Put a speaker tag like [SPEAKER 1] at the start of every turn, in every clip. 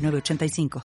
[SPEAKER 1] 985.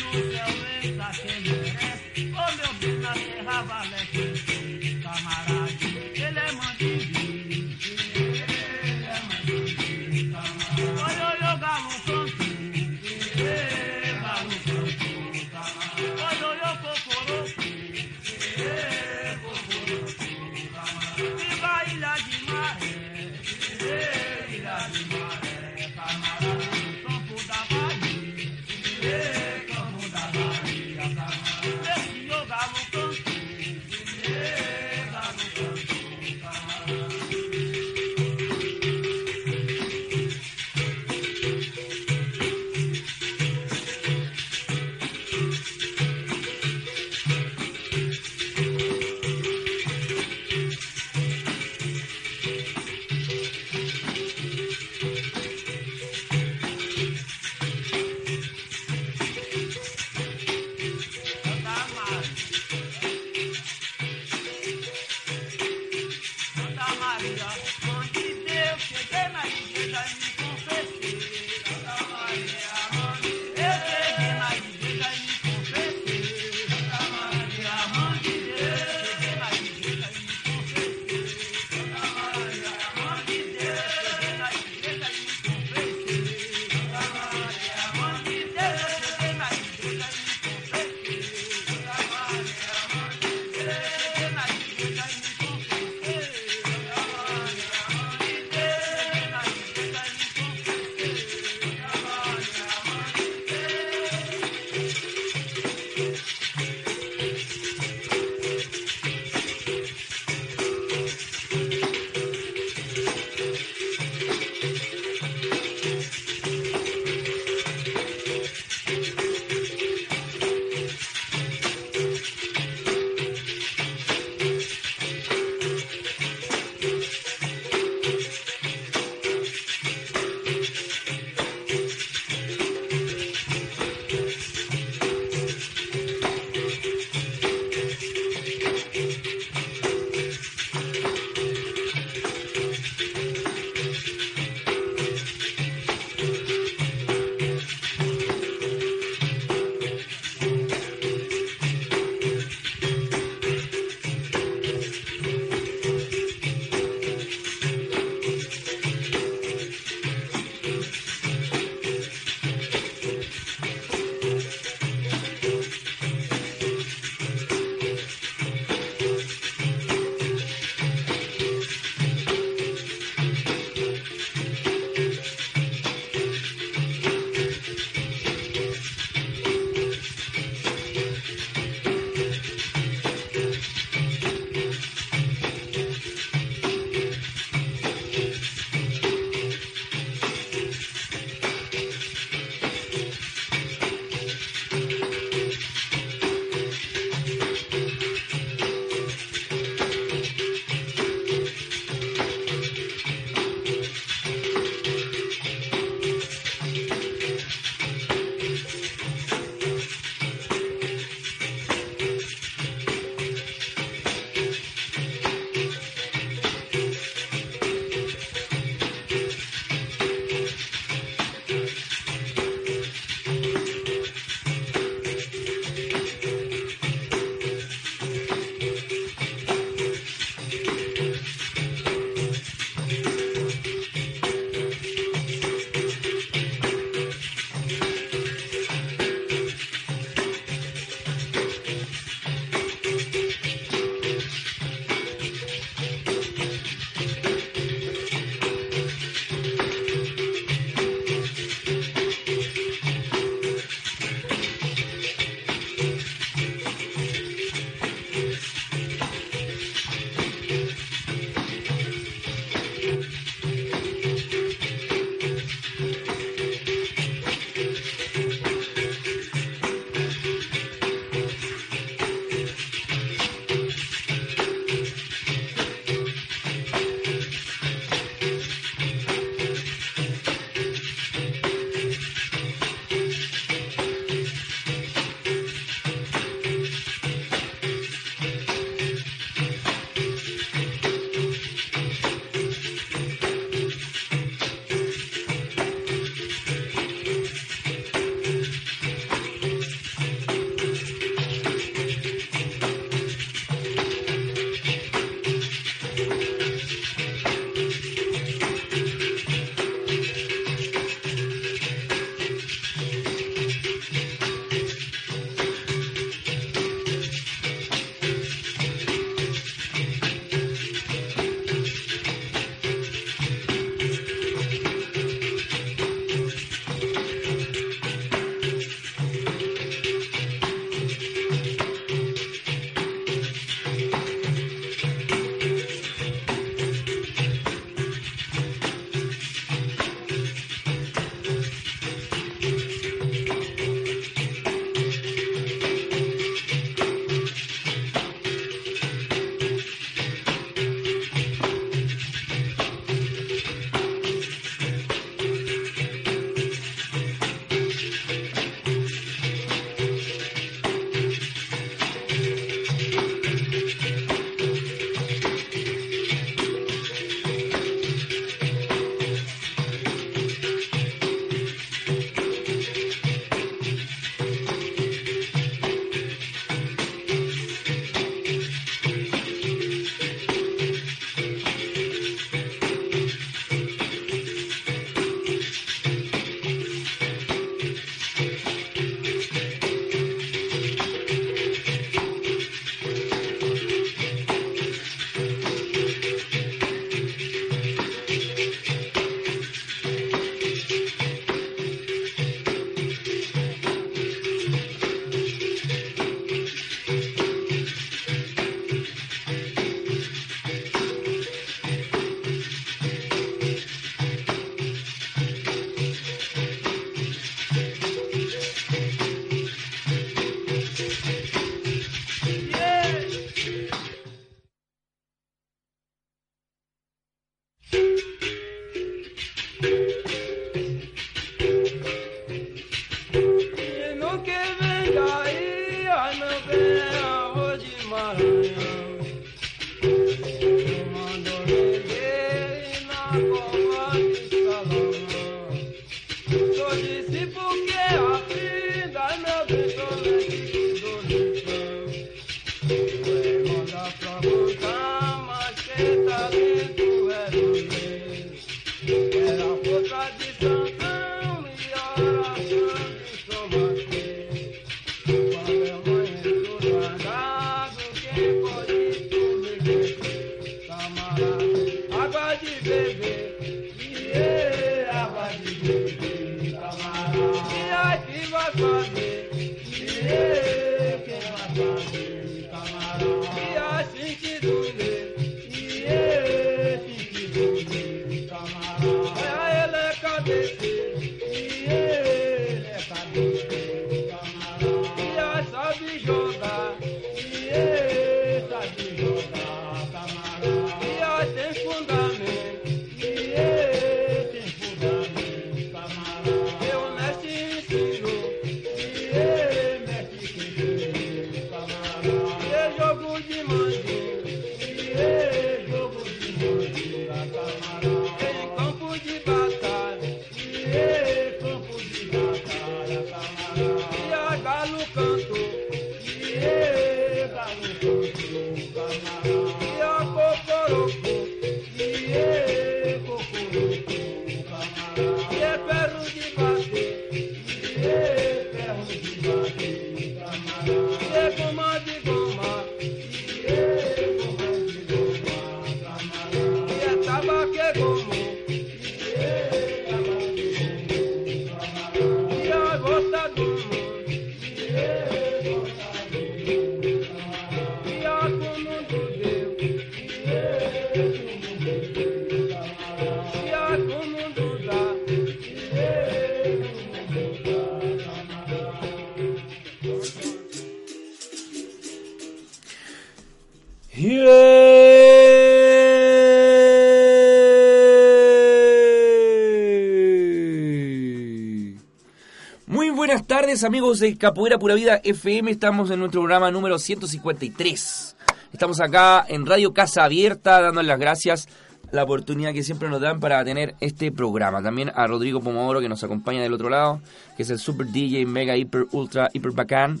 [SPEAKER 2] Amigos de Capoeira Pura Vida FM, estamos en nuestro programa número 153. Estamos acá en Radio Casa Abierta dando las gracias la oportunidad que siempre nos dan para tener este programa. También a Rodrigo Pomodoro que nos acompaña del otro lado, que es el super DJ mega hiper ultra hiper bacán,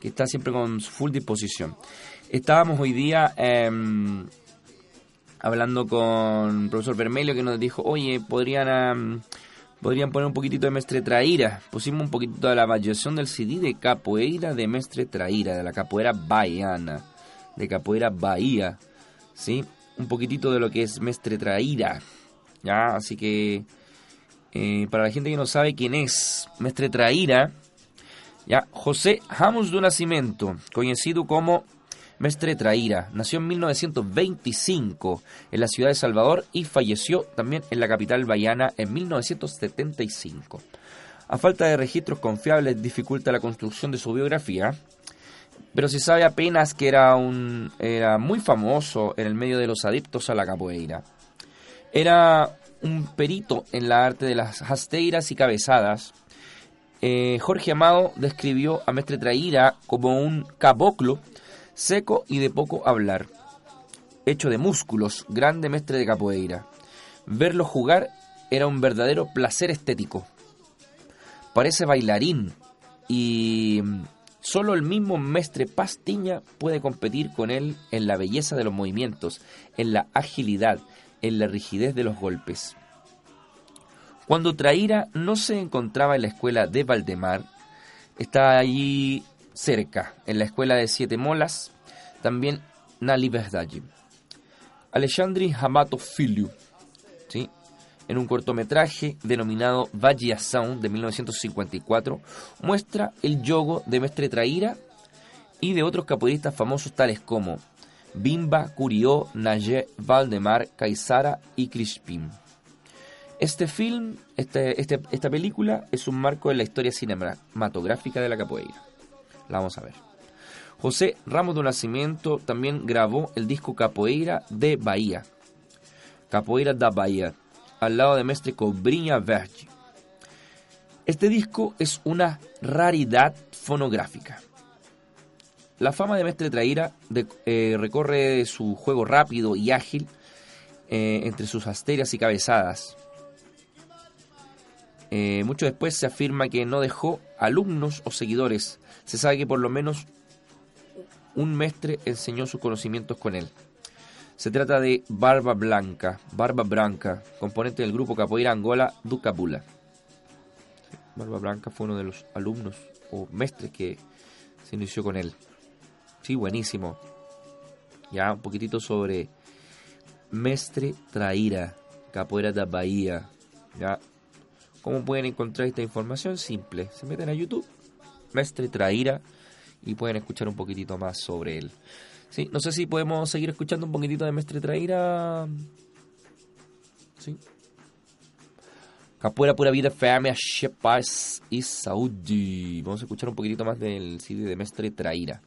[SPEAKER 2] que está siempre con su full disposición. Estábamos hoy día em, hablando con el profesor Vermelio que nos dijo, oye, podrían, podrían poner un poquitito de Mestre Traíra. Pusimos un poquitito de la variación del CD de Capoeira de Mestre Traíra, de la capoeira baiana, de capoeira Bahía, ¿sí? Un poquitito de lo que es Mestre Traíra, ¿ya? Así que, eh, para la gente que no sabe quién es Mestre Traíra, ya, José Ramos do Nascimento, conocido como Mestre Traíra nació en 1925 en la ciudad de Salvador y falleció también en la capital baiana en 1975. A falta de registros confiables dificulta la construcción de su biografía, pero se sabe apenas que era, un, era muy famoso en el medio de los adeptos a la capoeira. Era un perito en la arte de las hasteiras y cabezadas. Eh, Jorge Amado describió a Mestre Traíra como un caboclo seco y de poco hablar, hecho de músculos, grande mestre de capoeira. Verlo jugar era un verdadero placer estético. Parece bailarín y solo el mismo mestre Pastiña puede competir con él en la belleza de los movimientos, en la agilidad, en la rigidez de los golpes. Cuando Traíra no se encontraba en la escuela de Valdemar, estaba allí cerca, en la escuela de Siete Molas, también na liberdade. Alexandre Hamato ¿sí? en un cortometraje denominado Variação de 1954, muestra el yogo de Mestre Traíra y de otros capoeiristas famosos tales como Bimba, Curió, Nayé, Valdemar, Caizara y Crispin. Este film, este, este, esta película, es un marco en la historia cinematográfica de la capoeira. La vamos a ver. José Ramos de Nacimiento también grabó el disco Capoeira de Bahía. Capoeira da Bahía, al lado de Mestre Cobrinha Verde. Este disco es una raridad fonográfica. La fama de Mestre Traíra eh, recorre su juego rápido y ágil eh, entre sus asterias y cabezadas. Eh, mucho después se afirma que no dejó alumnos o seguidores se sabe que por lo menos un mestre enseñó sus conocimientos con él. Se trata de Barba Blanca, Barba Branca, componente del grupo capoeira Angola Ducapula. Barba Blanca fue uno de los alumnos o mestres que se inició con él. Sí, buenísimo. Ya un poquitito sobre Mestre Traíra, capoeira da Bahía. Ya. ¿Cómo pueden encontrar esta información? Simple. Se meten a YouTube Mestre Traíra y pueden escuchar un poquitito más sobre él. Sí, no sé si podemos seguir escuchando un poquitito de Mestre Traíra. Sí. Capoeira Pura Vida, Fêmea, Paz y Saúde. Vamos a escuchar un poquitito más del CD de Mestre Traíra.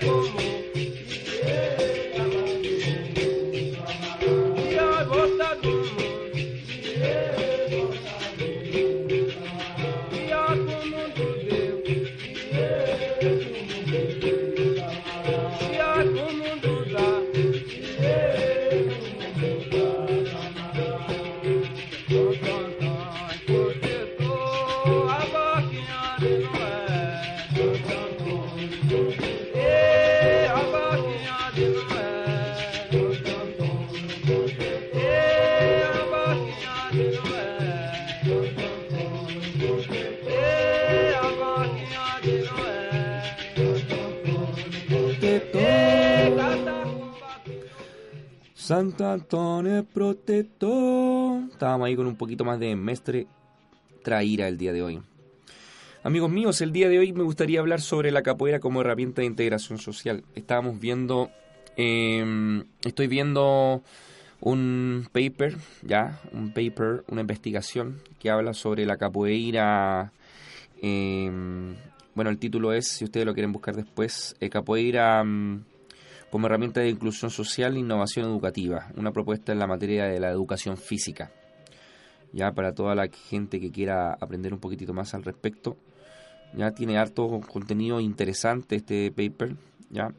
[SPEAKER 3] Hey,
[SPEAKER 2] Santa Antonio protector. Estábamos ahí con un poquito más de mestre traíra el día de hoy. Amigos míos, el día de hoy me gustaría hablar sobre la capoeira como herramienta de integración social. Estábamos viendo, em, estoy viendo un paper, ya, un paper, una investigación que habla sobre la capoeira. Em, bueno, el título es, si ustedes lo quieren buscar después, eh, capoeira. Em, como herramienta de inclusión social e innovación educativa, una propuesta en la materia de la educación física. Ya para toda la gente que quiera aprender un poquitito más al respecto, ya tiene harto contenido interesante este paper, ya.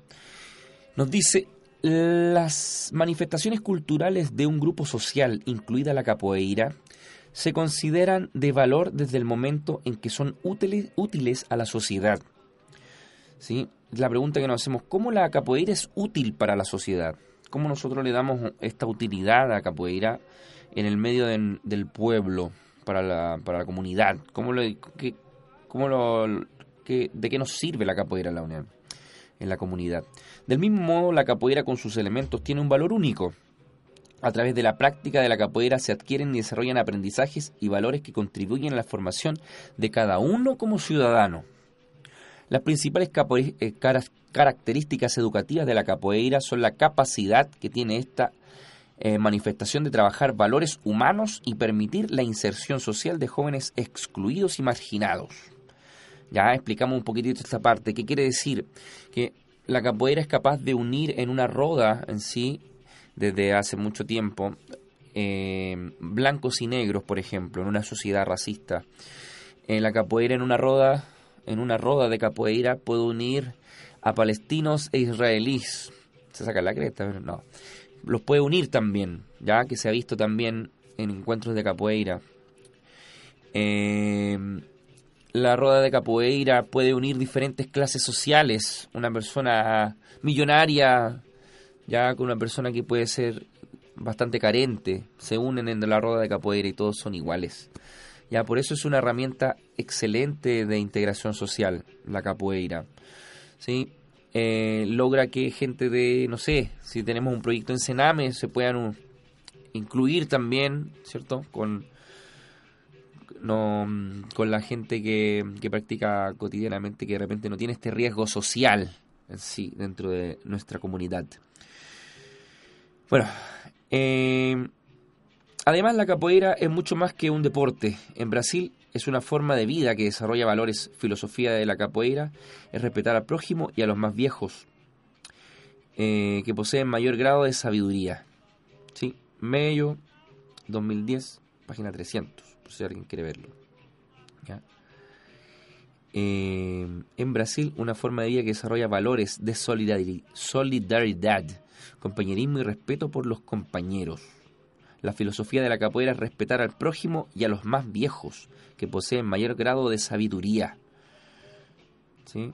[SPEAKER 2] Nos dice las manifestaciones culturales de un grupo social, incluida la capoeira, se consideran de valor desde el momento en que son útiles, útiles a la sociedad. ¿Sí? La pregunta que nos hacemos, ¿cómo la capoeira es útil para la sociedad? ¿Cómo nosotros le damos esta utilidad a capoeira en el medio del pueblo, para la, para la comunidad? ¿Cómo lo, cómo lo, ¿De qué nos sirve la capoeira en la unión, en la comunidad? Del mismo modo, la capoeira con sus elementos tiene un valor único. A través de la práctica de la capoeira se adquieren y desarrollan aprendizajes y valores que contribuyen a la formación de cada uno como ciudadano. Las principales eh, características educativas de la capoeira son la capacidad que tiene esta eh, manifestación de trabajar valores humanos y permitir la inserción social de jóvenes excluidos y marginados. Ya explicamos un poquitito esta parte. ¿Qué quiere decir? Que la capoeira es capaz de unir en una roda en sí, desde hace mucho tiempo, eh, blancos y negros, por ejemplo, en una sociedad racista. En la capoeira en una roda en una roda de capoeira puede unir a palestinos e israelíes. Se saca la cresta, pero no. Los puede unir también, ya que se ha visto también en encuentros de capoeira. Em, la roda de capoeira puede unir diferentes clases sociales. Una persona millonaria, ya con una persona que puede ser bastante carente, se unen en la roda de capoeira y todos son iguales. Ya, por eso es una herramienta excelente de integración social, la capoeira. ¿Sí? Eh, logra que gente de, no sé, si tenemos un proyecto en Sename, se puedan incluir también, ¿cierto? Con, no, con la gente que, que practica cotidianamente, que de repente no tiene este riesgo social en sí dentro de nuestra comunidad. Bueno, eh, Además, la capoeira es mucho más que un deporte. En Brasil es una forma de vida que desarrolla valores. Filosofía de la capoeira es respetar al prójimo y a los más viejos, eh, que poseen mayor grado de sabiduría. ¿Sí? Medio 2010, página 300, por si alguien quiere verlo. Eh, en Brasil, una forma de vida que desarrolla valores de solidaridad, compañerismo y respeto por los compañeros. La filosofía de la capoeira es respetar al prójimo y a los más viejos, que poseen mayor grado de sabiduría. ¿Sí?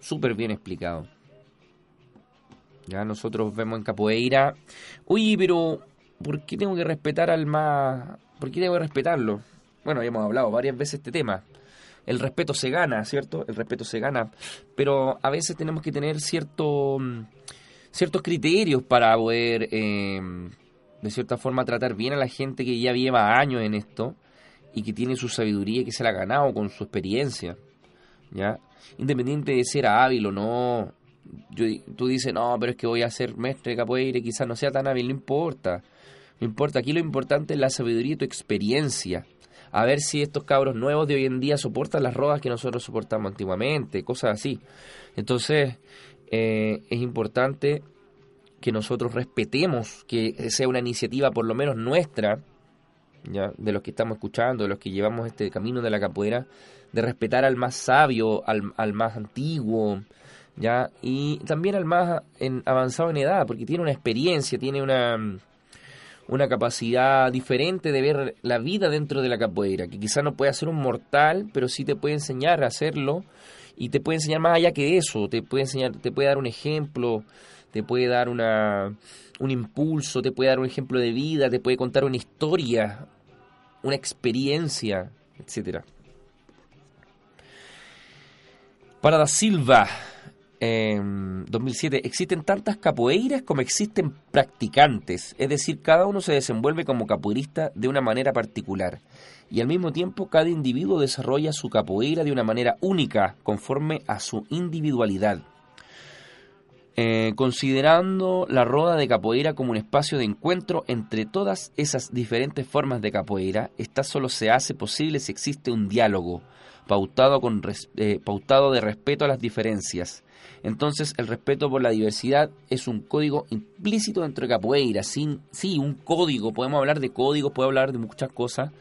[SPEAKER 2] Súper bien explicado. Ya nosotros vemos en capoeira, oye, pero ¿por qué tengo que respetar al más... ¿Por qué tengo que respetarlo? Bueno, ya hemos hablado varias veces este tema. El respeto se gana, ¿cierto? El respeto se gana. Pero a veces tenemos que tener cierto, mm, ciertos criterios para poder, eh, de cierta forma, tratar bien a la gente que ya lleva años en esto y que tiene su sabiduría que se la ha ganado con su experiencia. ¿Ya? Independiente de ser hábil o no, yo, tú dices, no, pero es que voy a ser maestro de capoeira y quizás no sea tan hábil, no importa. No importa, aquí lo importante es la sabiduría y tu experiencia. A ver si estos cabros nuevos de hoy en día soportan las rodas que nosotros soportamos antiguamente, cosas así. Entonces, eh, es importante que nosotros respetemos que sea una iniciativa por lo menos nuestra, ¿ya? de los que estamos escuchando, de los que llevamos este camino de la capoeira, de respetar al más sabio, al, al más antiguo, ¿ya? Y también al más en, avanzado en edad, porque tiene una experiencia, tiene una, una capacidad diferente de ver la vida dentro de la capoeira, que quizás no puede ser un mortal, pero sí te puede enseñar a hacerlo y te puede enseñar más allá que eso, te puede enseñar, te puede dar un ejemplo, te puede dar una, un impulso, te puede dar un ejemplo de vida, te puede contar una historia, una experiencia, etcétera. Para da Silva, en 2007, existen tantas capoeiras como existen practicantes, es decir, cada uno se desenvuelve como capoeirista de una manera particular y al mismo tiempo cada individuo desarrolla su capoeira de una manera única, conforme a su individualidad. Eh, considerando la roda de capoeira como un espacio de encuentro entre todas esas diferentes formas de capoeira, esta solo se hace posible si existe un diálogo pautado, con, eh, pautado de respeto a las diferencias entonces, el respeto por la diversidad es un código implícito dentro de capoeira. Sin, sí, un código. Podemos hablar de códigos, podemos hablar de muchas cosas.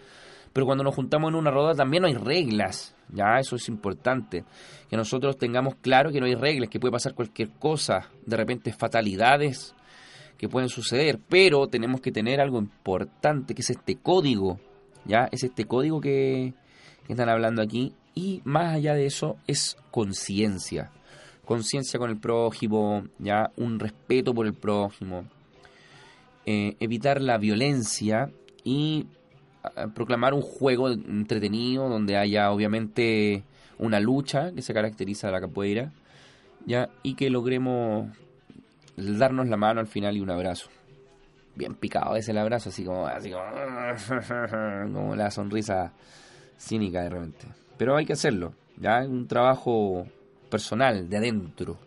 [SPEAKER 2] Pero cuando nos juntamos en una roda también hay reglas. Ya, eso es importante. Que nosotros tengamos claro que no hay reglas, que puede pasar cualquier cosa. De repente, fatalidades que pueden suceder. Pero tenemos que tener algo importante, que es este código. Ya, es este código que, están hablando aquí. Y más allá de eso, es conciencia conciencia con el prójimo, ya un respeto por el prójimo, eh, evitar la violencia y proclamar un juego entretenido donde haya obviamente una lucha que se caracteriza de la capoeira, ya y que logremos darnos la mano al final y un abrazo. Bien picado es el abrazo, así como, así como, como la sonrisa cínica de repente. Pero hay que hacerlo, ya un trabajo personal, de adentro.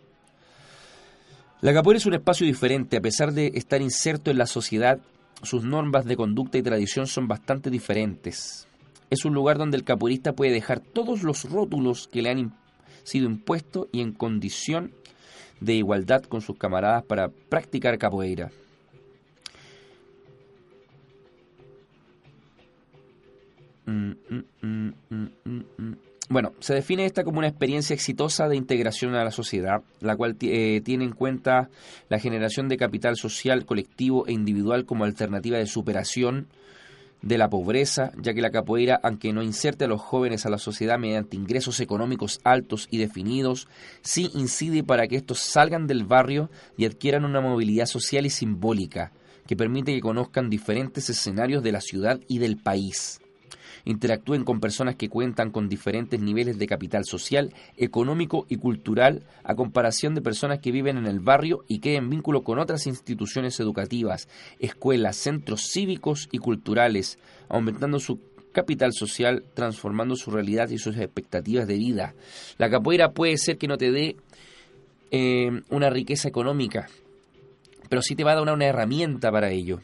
[SPEAKER 2] La capoeira es un espacio diferente, a pesar de estar inserto en la sociedad, sus normas de conducta y tradición son bastante diferentes. Es un lugar donde el capoeirista puede dejar todos los rótulos que le han sido impuestos y en condición de igualdad con sus camaradas para practicar capoeira. Mm, mm, mm, bueno, se define esta como una experiencia exitosa de integración a la sociedad, la cual eh, tiene en cuenta la generación de capital social, colectivo e individual como alternativa de superación de la pobreza, ya que la capoeira, aunque no inserte a los jóvenes a la sociedad mediante ingresos económicos altos y definidos, sí incide para que estos salgan del barrio y adquieran una movilidad social y simbólica, que permite que conozcan diferentes escenarios de la ciudad y del país interactúen con personas que cuentan con diferentes niveles de capital social, económico y cultural a comparación de personas que viven en el barrio y que en vínculo con otras instituciones educativas, escuelas, centros cívicos y culturales, aumentando su capital social, transformando su realidad y sus expectativas de vida. La capoeira puede ser que no te dé eh, una riqueza económica, pero sí te va a dar una herramienta para ello.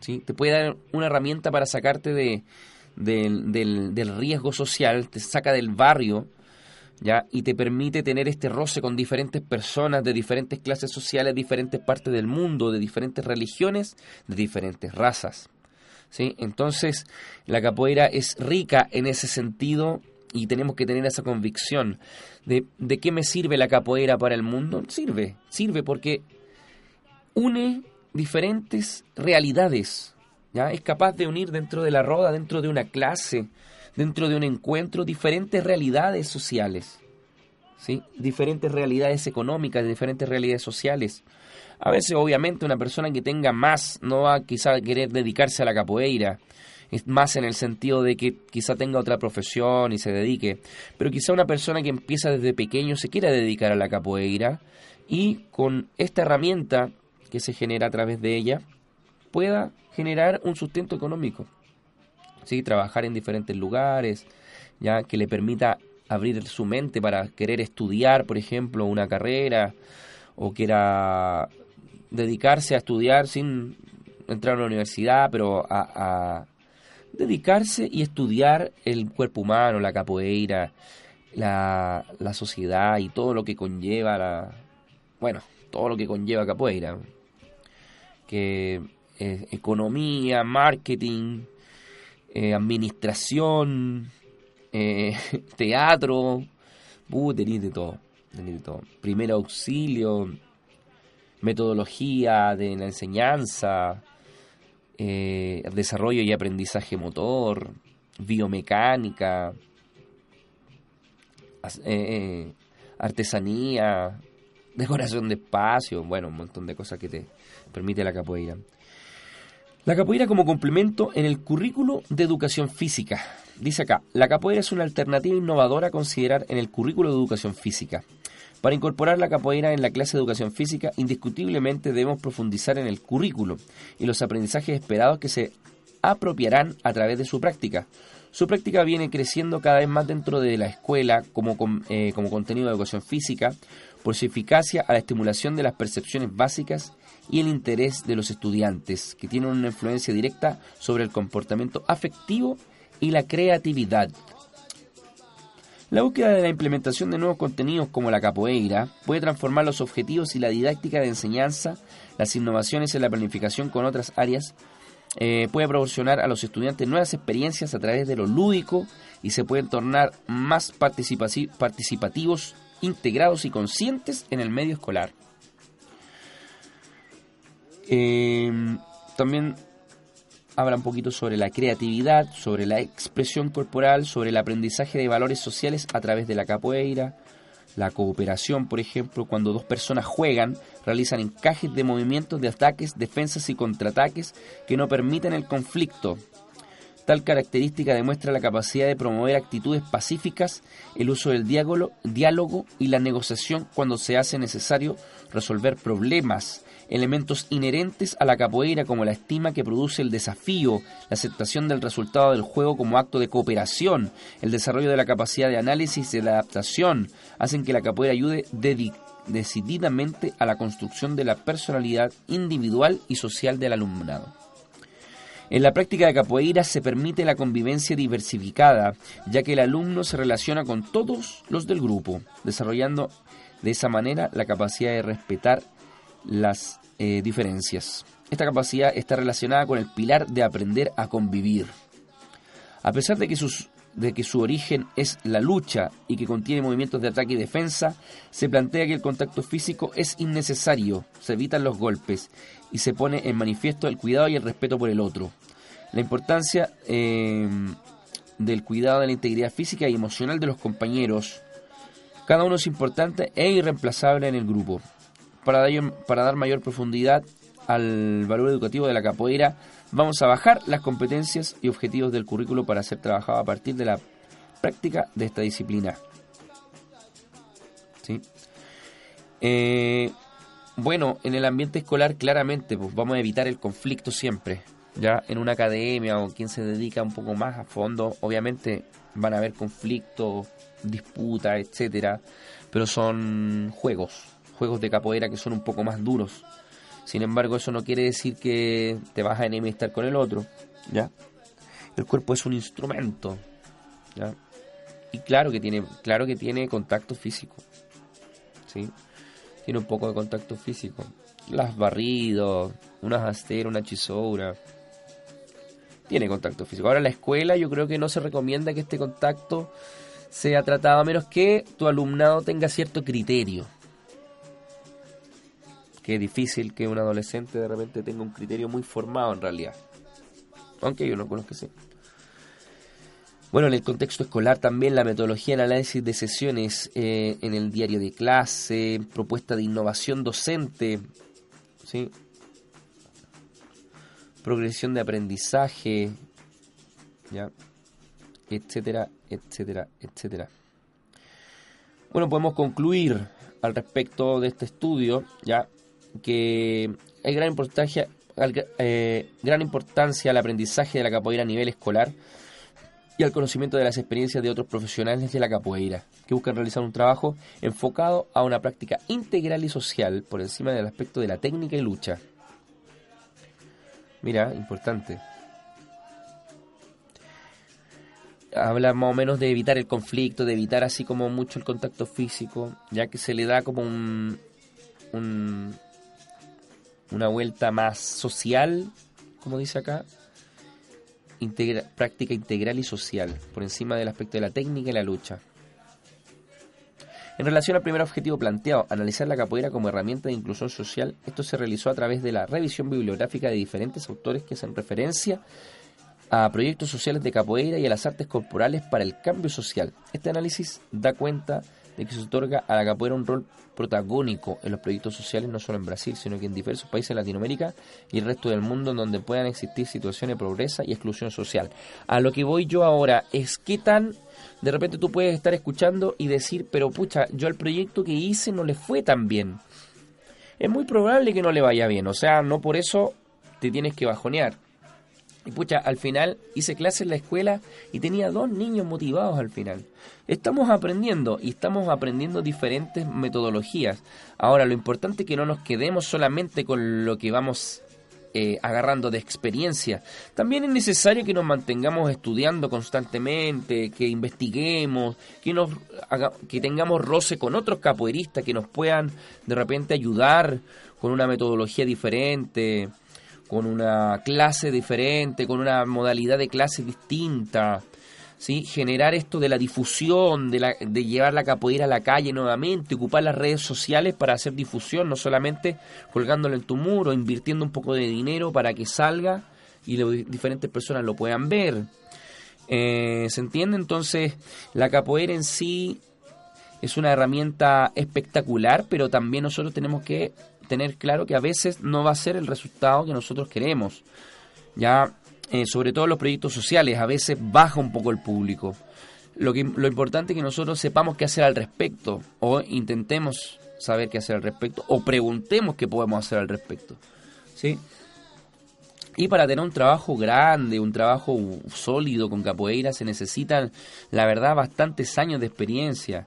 [SPEAKER 2] ¿sí? Te puede dar una herramienta para sacarte de, del, del, riesgo social, te saca del barrio, ¿ya? Y te permite tener este roce con diferentes personas de diferentes clases sociales, diferentes partes del mundo, de diferentes religiones, de diferentes razas. ¿sí? Entonces, la capoeira es rica en ese sentido y tenemos que tener esa convicción de, de qué me sirve la capoeira para el mundo. Sirve, sirve porque une diferentes realidades, ¿ya? Es capaz de unir dentro de la roda, dentro de una clase, dentro de un encuentro, diferentes realidades sociales, ¿sí? Diferentes realidades económicas, diferentes realidades sociales. A veces, obviamente, una persona que tenga más no va quizá a querer dedicarse a la capoeira, es más en el sentido de que quizá tenga otra profesión y se dedique, pero quizá una persona que empieza desde pequeño se quiera dedicar a la capoeira y con esta herramienta que se genera a través de ella pueda generar un sustento económico. ¿sí? Trabajar en diferentes lugares, ya que le permita abrir su mente para querer estudiar, por ejemplo, una carrera o quiera dedicarse a estudiar sin entrar a una universidad, pero a, dedicarse y estudiar el cuerpo humano, la capoeira, la, la sociedad y todo lo que conlleva la, bueno, todo lo que conlleva capoeira, que es economía, marketing, eh, administración, eh, teatro, uh, de todo, de todo. Primer auxilio, metodología de la enseñanza, eh, desarrollo y aprendizaje motor, biomecánica, eh, artesanía, decoración de espacio, bueno, un montón de cosas que te permite la capoeira. La capoeira como complemento en el currículo de educación física. Dice acá, la capoeira es una alternativa innovadora a considerar en el currículo de educación física. Para incorporar la capoeira en la clase de educación física, indiscutiblemente debemos profundizar en el currículo y los aprendizajes esperados que se apropiarán a través de su práctica. Su práctica viene creciendo cada vez más dentro de la escuela como, eh, como contenido de educación física por su eficacia a la estimulación de las percepciones básicas y el interés de los estudiantes, que tienen una influencia directa sobre el comportamiento afectivo y la creatividad. La búsqueda de la implementación de nuevos contenidos como la capoeira puede transformar los objetivos y la didáctica de enseñanza, las innovaciones en la planificación con otras áreas, eh, puede proporcionar a los estudiantes nuevas experiencias a través de lo lúdico y se pueden tornar más participativos, integrados y conscientes en el medio escolar. Em, también habla un poquito sobre la creatividad, sobre la expresión corporal, sobre el aprendizaje de valores sociales a través de la capoeira, la cooperación, por ejemplo, cuando dos personas juegan, realizan encajes de movimientos de ataques, defensas y contraataques que no permiten el conflicto. Tal característica demuestra la capacidad de promover actitudes pacíficas, el uso del diálogo y la negociación cuando se hace necesario resolver problemas elementos inherentes a la capoeira como la estima que produce el desafío, la aceptación del resultado del juego como acto de cooperación, el desarrollo de la capacidad de análisis y de adaptación, hacen que la capoeira ayude decididamente a la construcción de la personalidad individual y social del alumnado. En la práctica de capoeira se permite la convivencia diversificada, ya que el alumno se relaciona con todos los del grupo, desarrollando de esa manera la capacidad de respetar las eh, diferencias. Esta capacidad está relacionada con el pilar de aprender a convivir. A pesar de que, de que su origen es la lucha y que contiene movimientos de ataque y defensa, se plantea que el contacto físico es innecesario, se evitan los golpes y se pone en manifiesto el cuidado y el respeto por el otro. La importancia eh, del cuidado de la integridad física y emocional de los compañeros. Cada uno es importante e irreemplazable en el grupo. Para, para dar mayor profundidad al valor educativo de la capoeira, vamos a bajar las competencias y objetivos del currículo para ser trabajado a partir de la práctica de esta disciplina. ¿Sí? Eh, bueno, en el ambiente escolar claramente pues vamos a evitar el conflicto siempre. Ya en una academia o quien se dedica un poco más a fondo, obviamente van a haber conflictos, disputas, etcétera, pero son juegos, juegos de capoeira que son un poco más duros. Sin embargo, eso no quiere decir que te vas a enemistar con el otro, ¿ya? El cuerpo es un instrumento, ¿ya? Y claro que tiene, claro que tiene contacto físico, ¿sí? Tiene un poco de contacto físico. Las barridos, unas asteras, una chisoura, tiene contacto físico. Ahora en la escuela yo creo que no se recomienda que este contacto sea tratado a menos que tu alumnado tenga cierto criterio. Que es difícil que un adolescente de repente tenga un criterio muy formado en realidad. Aunque yo no conozco que sí. Bueno, en el contexto escolar también la metodología en análisis de sesiones eh, en el diario de clase, propuesta de innovación docente, ¿sí? progresión de aprendizaje, ¿ya? etcétera, etcétera, etcétera. Bueno, podemos concluir al respecto de este estudio, ya que hay gran importancia, eh, gran importancia al aprendizaje de la capoeira a nivel escolar y al conocimiento de las experiencias de otros profesionales de la capoeira, que buscan realizar un trabajo enfocado a una práctica integral y social por encima del aspecto de la técnica y lucha. Mira, importante. Habla más o menos de evitar el conflicto, de evitar así como mucho el contacto físico, ya que se le da como un una vuelta más social, como dice acá, práctica integral y social, por encima del aspecto de la técnica y la lucha. En relación al primer objetivo planteado, analizar la capoeira como herramienta de inclusión social, esto se realizó a través de la revisión bibliográfica de diferentes autores que hacen referencia a proyectos sociales de capoeira y a las artes corporales para el cambio social. Este análisis da cuenta de que se otorga a la capoeira un rol protagónico en los proyectos sociales, no solo en Brasil, sino que en diversos países de Latinoamérica y el resto del mundo en donde puedan existir situaciones de pobreza y exclusión social. A lo que voy yo ahora es qué tan de repente tú puedes estar escuchando y decir, pero pucha, yo el proyecto que hice no le fue tan bien. Es muy probable que no le vaya bien, o sea, no por eso te tienes que bajonear. Y pucha, al final hice clase en la escuela y tenía dos niños motivados al final. Estamos aprendiendo y estamos aprendiendo diferentes metodologías. Ahora, lo importante es que no nos quedemos solamente con lo que vamos eh, agarrando de experiencia. También es necesario que nos mantengamos estudiando constantemente, que investiguemos, que, nos que tengamos roce con otros capoeiristas que nos puedan de repente ayudar con una metodología diferente con una clase diferente, con una modalidad de clase distinta. ¿Sí? generar esto de la difusión, de, la, de llevar la capoeira a la calle nuevamente, ocupar las redes sociales para hacer difusión, no solamente colgándolo en tu muro, invirtiendo un poco de dinero para que salga y diferentes personas lo puedan ver. Eh, ¿Se entiende? Entonces, la capoeira en sí es una herramienta espectacular, pero también nosotros tenemos que tener claro que a veces no va a ser el resultado que nosotros queremos. Ya, eh, sobre todo en los proyectos sociales, a veces baja un poco el público. Lo, que, lo importante es que nosotros sepamos qué hacer al respecto, o intentemos saber qué hacer al respecto, o preguntemos qué podemos hacer al respecto. ¿Sí? Y para tener un trabajo grande, un trabajo sólido con capoeira, se necesitan, la verdad, bastantes años de experiencia.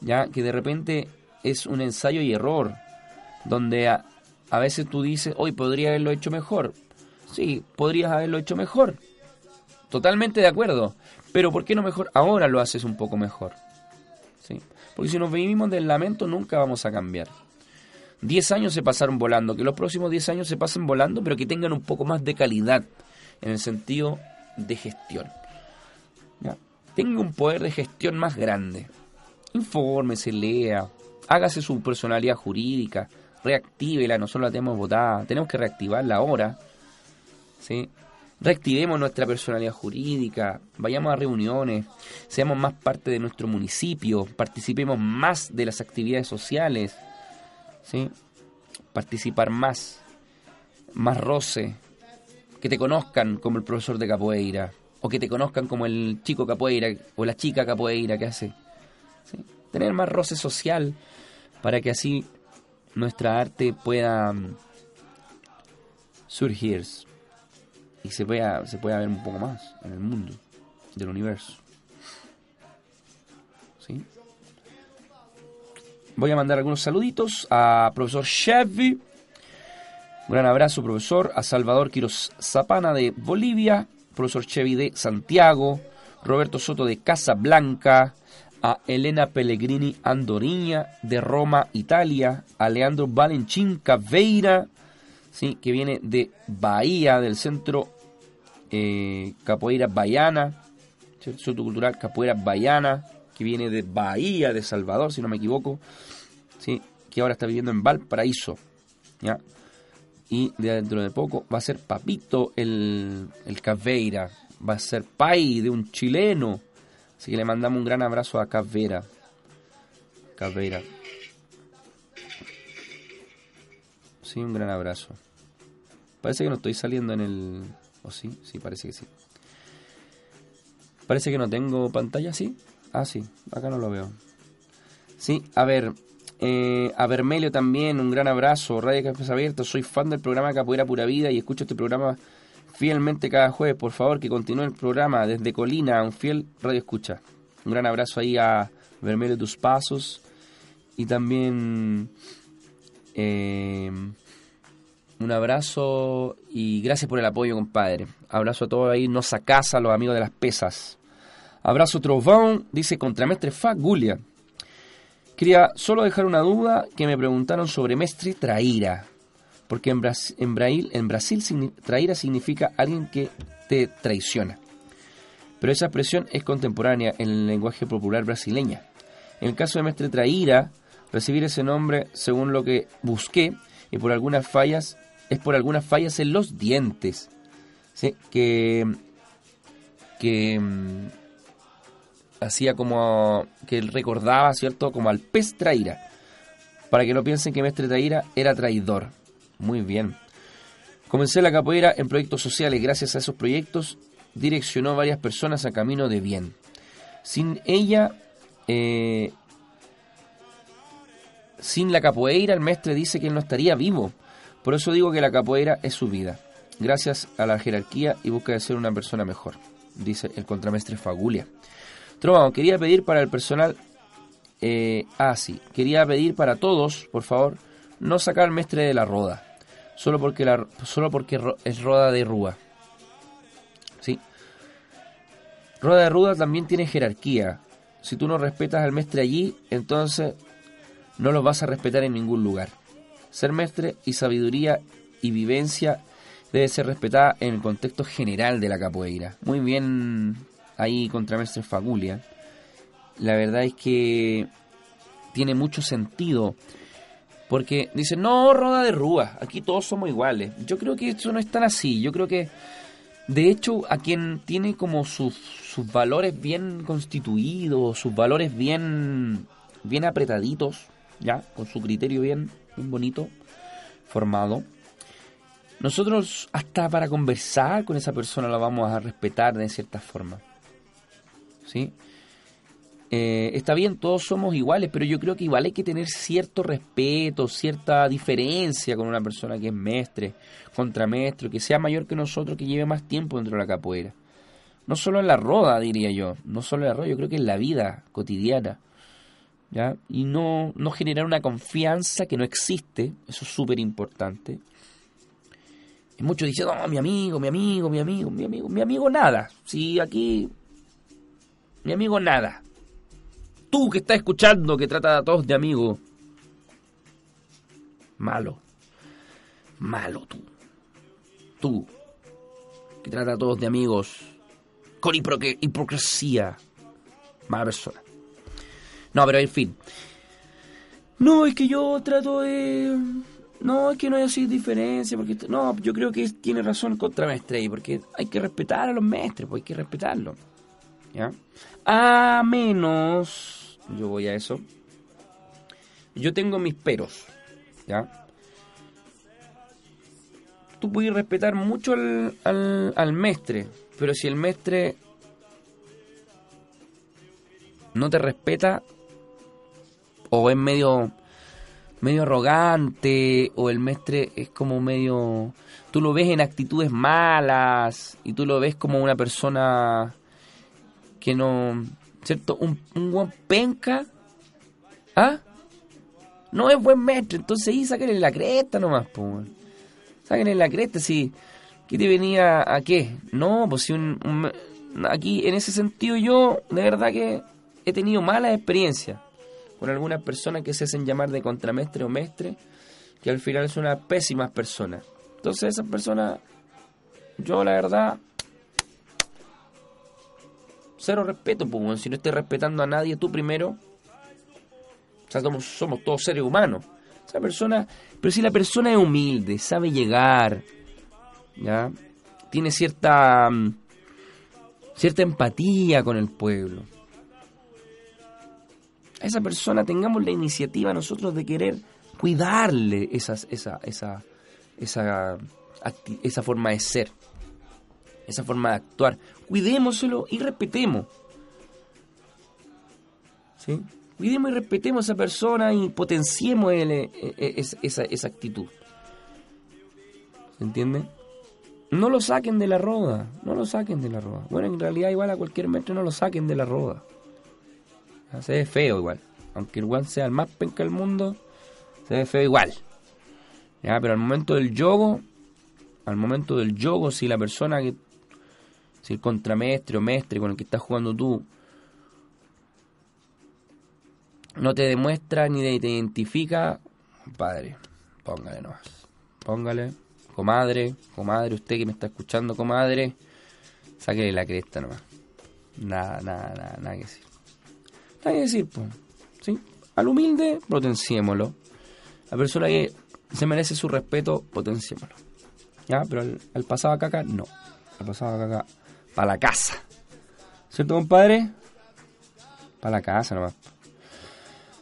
[SPEAKER 2] Ya que de repente es un ensayo y error donde a, veces tú dices, hoy podría haberlo hecho mejor. Sí, podrías haberlo hecho mejor. Totalmente de acuerdo. Pero ¿por qué no mejor ahora lo haces un poco mejor? ¿Sí? Porque si nos vivimos del lamento nunca vamos a cambiar. Diez años se pasaron volando, que los próximos diez años se pasen volando, pero que tengan un poco más de calidad en el sentido de gestión. Tenga un poder de gestión más grande. Infórmese, lea, hágase su personalidad jurídica, reactívela, nosotros la tenemos votada, tenemos que reactivarla ahora. ¿sí? Reactivemos nuestra personalidad jurídica, vayamos a reuniones, seamos más parte de nuestro municipio, participemos más de las actividades sociales, ¿sí? participar más, más roce, que te conozcan como el profesor de capoeira, o que te conozcan como el chico capoeira o la chica capoeira que hace. Tener más roce social para que así nuestra arte pueda mm, surgir y se pueda, se pueda ver un poco más en el mundo del universo. ¿Sí? Voy a mandar algunos saluditos a profesor Chevy. Un gran abrazo, profesor. A Salvador Quiros Zapana de Bolivia. Profesor Chevy de Santiago. Roberto Soto de Casablanca a Elena Pellegrini Andoriña de Roma, Italia, a Leandro Valenchín Caveira, ¿sí? que viene de Bahía, del centro eh, capoeira baiana, cultural capoeira baiana, que viene de Bahía de Salvador, si no me equivoco, ¿sí? que ahora está viviendo en Valparaíso. ¿ya? Y dentro de poco va a ser Papito el, el Caveira, va a ser Pai de un chileno. Así que le mandamos un gran abrazo a Caveira. Caveira. Sí, un gran abrazo. Parece que no estoy saliendo en el... ¿O sí? Sí, parece que sí. Parece que no tengo pantalla, ¿sí? Ah, sí, acá no lo veo. Sí, a ver, eh, a Vermelio también, un gran abrazo. Radio Cafés Abierto, soy fan del programa Capoeira Pura Vida y escucho este programa fielmente cada jueves. Por favor, que continúe el programa desde Colina, un fiel radio escucha. Un gran abrazo ahí a Vermelio Tus Pasos y también eh, un abrazo y gracias por el apoyo, compadre. Abrazo a todos ahí, nos a los amigos de las pesas. Abrazo Trovón, dice Contramestre Fagulia. Quería solo dejar una duda que me preguntaron sobre Mestre Traíra. Porque en, Brasil, en Brasil traíra significa alguien que te traiciona. Pero esa expresión es contemporánea en el lenguaje popular brasileña. En el caso de Mestre Traíra, recibir ese nombre, según lo que busqué, y por algunas fallas, es por algunas fallas en los dientes. Que, que mm, hacía como que recordaba, ¿cierto? Como al pez traíra. Para que no piensen que Mestre Traíra era traidor. Muy bien. Comencé la capoeira en proyectos sociales. Gracias a esos proyectos direccionó varias personas a camino de bien. Sin ella, eh, sin la capoeira, el mestre dice que él no estaría vivo. Por eso digo que la capoeira es su vida. Gracias a la jerarquía y busca de ser una persona mejor, dice el contramestre Fagulia. Trovão, quería pedir para el personal. Eh, ah, sí. Quería pedir para todos, por favor, no sacar mestre de la roda. Solo porque, la, solo porque es roda de rúa. ¿Sí? Roda de ruda también tiene jerarquía. Si tú no respetas al mestre allí, entonces no lo vas a respetar en ningún lugar. Ser mestre y sabiduría y vivencia debe ser respetada en el contexto general de la capoeira. Muy bien ahí contra Mestre Fagulia, la verdad es que tiene mucho sentido. Porque dicen, no, roda de rúa, aquí todos somos iguales. Yo creo que eso no es tan así. Yo creo que, de hecho, a quien tiene como sus, sus valores bien constituidos, sus valores bien, bien apretaditos, ya, con su criterio bien, bien bonito, formado, nosotros hasta para conversar con esa persona la vamos a respetar de cierta forma. ¿sí? Eh, está bien, todos somos iguales, pero yo creo que igual hay que tener cierto respeto, cierta diferencia con una persona que es mestre, contramestre, que sea mayor que nosotros, que lleve más tiempo dentro de la capoeira. No solo en la roda, diría yo, no solo en la roda, yo creo que en la vida cotidiana. ¿ya? Y no, no generar una confianza que no existe, eso es súper importante. Y muchos dicen, no, mi amigo, mi amigo, mi amigo, mi amigo, mi amigo, nada. Si aquí mi amigo nada. Tú que estás escuchando, que trata a todos de amigo. Malo. Malo tú. Tú. Que trata a todos de amigos. Con hipocresía. Mala persona. No, pero en fin. No, es que yo trato de... No, es que no hay así diferencia, porque... No, yo creo que tiene razón el contramestre ahí, porque hay que respetar a los maestres, pues hay que respetarlo. ¿Ya? A menos, yo voy a eso, yo tengo mis peros, ¿ya? Tú puedes respetar mucho al, al, al mestre, pero si el mestre no te respeta o es medio medio arrogante o el mestre es como medio tú lo ves en actitudes malas y tú lo ves como una persona que no, ¿cierto? Un, un buen penca, ¿ah? No es buen mestre, entonces ahí sáquenle la cresta nomás, pues. Sáquenle la cresta, si, ¿qué te venía a qué? No, pues si un, aquí en ese sentido yo, de verdad que he tenido malas experiencias con algunas personas que se hacen llamar de contramestre o mestre, que al final son unas pésimas personas. Entonces esas personas, yo la verdad, cero respeto, pues, si no estés respetando a nadie tú primero, o sea, somos, todos seres humanos. Esa persona, pero si la persona es humilde, sabe llegar, ¿ya? Tiene cierta mm, cierta empatía con el pueblo. A esa persona tengamos la iniciativa nosotros de querer cuidarle esas, esa, esa, esa, esa forma de ser, esa forma de actuar. Cuidémoslo y respetemos. ¿Sí? Cuidemos y respetemos a esa persona y potenciemos eh, eh, esa, esa actitud. ¿Se entiende? No lo saquen de la roda, no lo saquen de la roda. Bueno, en realidad igual a cualquier metro no lo saquen de la roda. Se ve feo igual. Aunque igual sea el más penca del mundo, se ve feo igual. Pero al momento del yogo, al momento del yogo, si la persona que, si el contramestre o mestre con el que estás jugando tú, no te demuestra ni te identifica, padre, póngale nomás. Póngale, comadre, comadre, usted que me está escuchando, comadre, sáquele la cresta nomás. Nada, nada, nada, nada que decir. Nada que decir, pues. ¿Sí? Al humilde, potenciémoslo. La persona que se merece su respeto, potenciémoslo. ¿Ya? Pero al, pasado caca, no. Al pasado caca, para la casa. ¿Cierto, compadre? Para la casa nomás.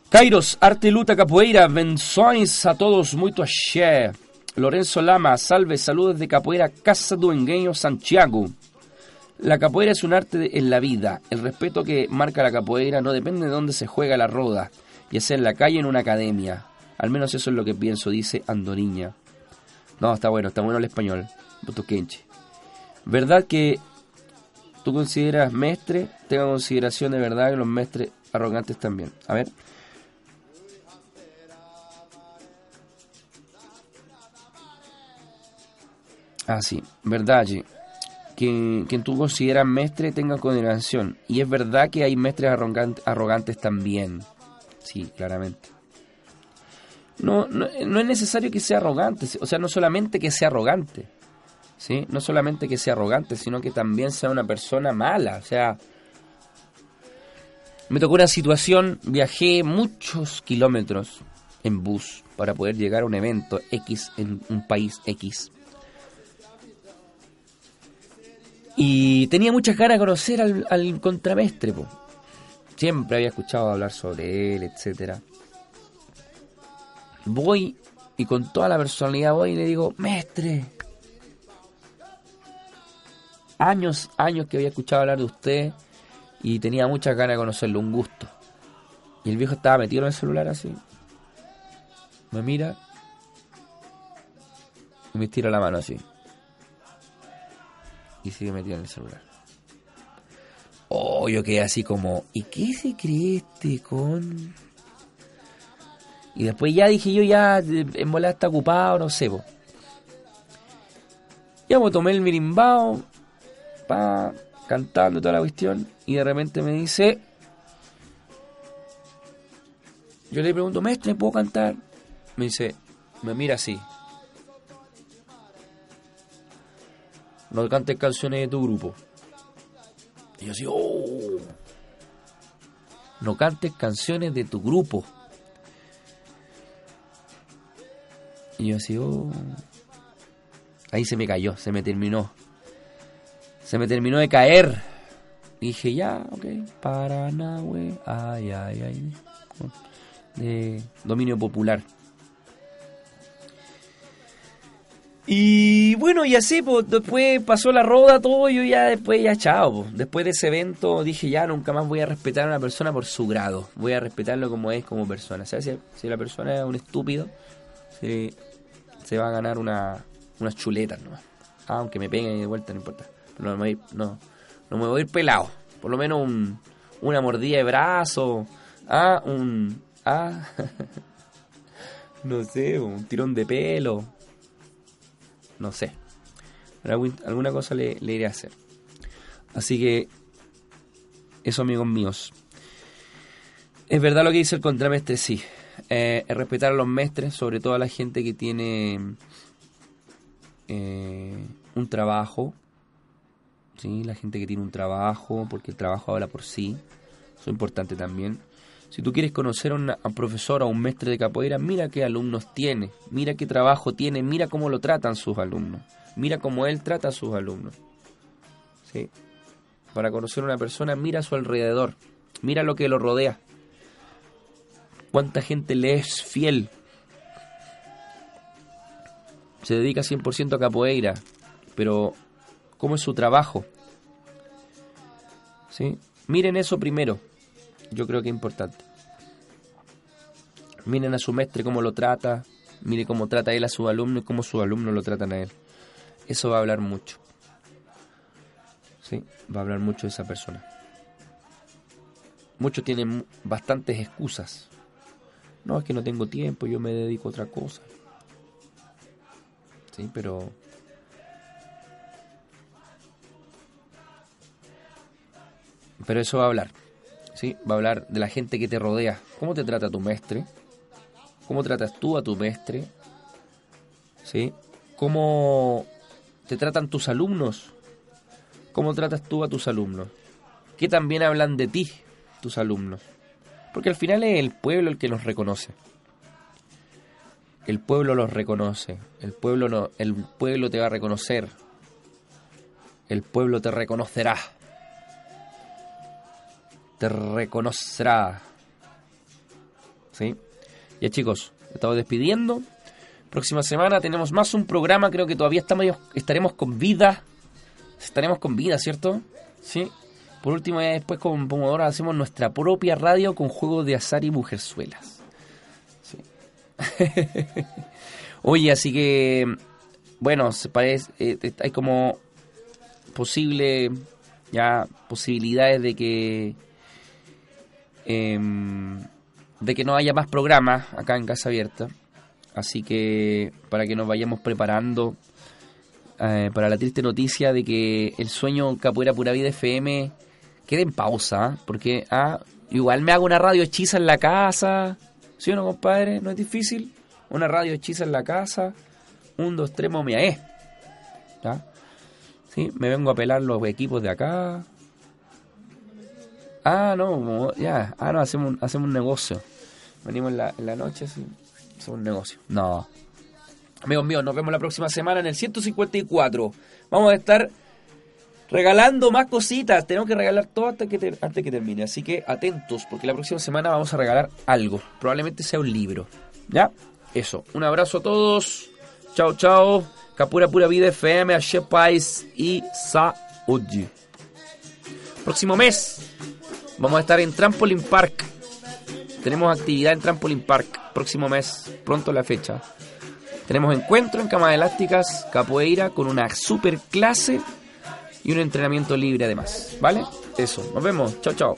[SPEAKER 2] Kairos, Arte Luta Capoeira, benções a todos, muito axé. Lorenzo Lama, salve, saludos de Capoeira Casa Duengueño, Santiago. La capoeira es un arte en la vida. El respeto que marca la capoeira no depende de dónde se juega la roda, ya sea en la calle o en una academia. Al menos eso es lo que pienso, dice Andoriña. No, está bueno, está bueno el español. ¿Verdad que tú consideras mestre? Tenga consideración de verdad que los mestres arrogantes también. A ver. Ah, sí, verdad, que Quien, tú consideras mestre tenga consideración. Y es verdad que hay mestres arrogantes, también. Sí, claramente. No, no, es necesario que sea arrogante, o sea, no solamente que sea arrogante, ¿sí? No solamente que sea arrogante, sino que también sea una persona mala, o sea... Me tocó una situación, viajé muchos kilómetros en bus para poder llegar a un evento X en un país X. Y tenía muchas ganas de conocer al, contramestre, siempre había escuchado hablar sobre él, etcétera. Voy y con toda la personalidad voy y le digo, mestre, años, años que había escuchado hablar de usted y tenía muchas ganas de conocerlo, un gusto. Y el viejo estaba metido en el celular así. Me mira y me tira la mano así y sigue metido en el celular. Oh, yo quedé así como, ¿y qué se cree este con...? Y después ya dije yo, ya en bola está ocupado, no sé, po. Ya me tomé el mirimbao, cantando toda la cuestión, y de repente me dice... Yo le pregunto, maestro, ¿puedo cantar? Me dice, me mira así. no cantes canciones de tu grupo. Y yo así, oh, no cantes canciones de tu grupo. Y yo así, oh. Ahí se me cayó, se me terminó. Se me terminó de caer. dije, ya, ok, Paranahue, ay, ay, ay. De dominio popular. Y bueno, y así, pues después pasó la roda, todo, yo ya después, ya chao. Pues. Después de ese evento dije, ya nunca más voy a respetar a una persona por su grado. Voy a respetarlo como es, como persona. O sea, si, la persona es un estúpido, se, va a ganar una, unas chuletas nomás. Aunque me peguen de vuelta, no importa. No, me, no, no me voy a ir pelado. Por lo menos un, una mordida de brazo. Ah, un. Ah. no sé, un tirón de pelo no sé. alguna cosa le, iré a hacer. Así que, eso amigos míos. Es verdad lo que dice el contramestre, sí. Eh, es respetar a los mestres, sobre todo a la gente que tiene eh, un trabajo, la gente que tiene un trabajo, porque el trabajo habla por sí, eso es importante también. Si tú quieres conocer a, un profesor o a un maestre de capoeira, mira qué alumnos tiene, mira qué trabajo tiene, mira cómo lo tratan sus alumnos, mira cómo él trata a sus alumnos. ¿Sí? Para conocer a una persona, mira a su alrededor, mira lo que lo rodea. ¿Cuánta gente le es fiel? Se dedica 100% a capoeira, pero ¿cómo es su trabajo? ¿Sí? Miren eso primero yo creo que es importante. Miren a su maestre cómo lo trata, mire cómo trata él a sus alumnos y cómo sus alumnos lo tratan a él. Eso va a hablar mucho. ¿Sí? Va a hablar mucho de esa persona. Muchos tienen bastantes excusas. No, es que no tengo tiempo, yo me dedico a otra cosa. Sí, pero... Pero eso va a hablar. ¿sí? Va a hablar de la gente que te rodea. ¿Cómo te trata tu maestre? ¿Cómo tratas tú a tu maestre? ¿Sí? ¿Cómo te tratan tus alumnos? ¿Cómo tratas tú a tus alumnos? ¿Qué también hablan de ti, tus alumnos? Porque al final es el pueblo el que los reconoce. El pueblo los reconoce. El pueblo, no, el pueblo te va a reconocer. El pueblo te reconocerá te reconocerá. ¿Sí? Ya chicos, estamos despidiendo. Próxima semana tenemos más un programa, creo que todavía estamos, estaremos con vida. Estaremos con vida, ¿cierto? Sí. Por último, después con Pomodoro hacemos nuestra propia radio con juegos de azar y mujerzuelas. Sí. Oye, así que, bueno, se parece, eh, hay como posible, ya, posibilidades de que Em, de que no haya más programas acá en Casa Abierta. Así que para que nos vayamos preparando eh, para la triste noticia de que el sueño Capoeira Pura Vida FM quede en pausa. Porque ah, igual me hago una radio hechiza en la casa. ¿Sí o no, compadre? ¿No es difícil? Una radio hechiza en la casa. Un, dos, tres, momiae. ¿Ya? ¿Sí? Me vengo a pelar los equipos de acá. Ah, no, ya. Ah, no, hacemos, hacemos un negocio. Venimos en la, en la noche, sí. Hacemos un negocio. No. Amigos míos, nos vemos la próxima semana en el 154. Vamos a estar regalando más cositas. Tenemos que regalar todo hasta que, antes que termine. Así que atentos, porque la próxima semana vamos a regalar algo. Probablemente sea un libro. ¿Ya? Eso. Un abrazo a todos. Chao, chao. Capura Pura Vida FM, Pais y Saúde. Próximo mes Vamos a estar en Trampoline Park. Tenemos actividad en Trampoline Park próximo mes, pronto la fecha. Tenemos encuentro en camas elásticas, capoeira con una super clase y un entrenamiento libre además, ¿vale? Eso, nos vemos. Chao, chao.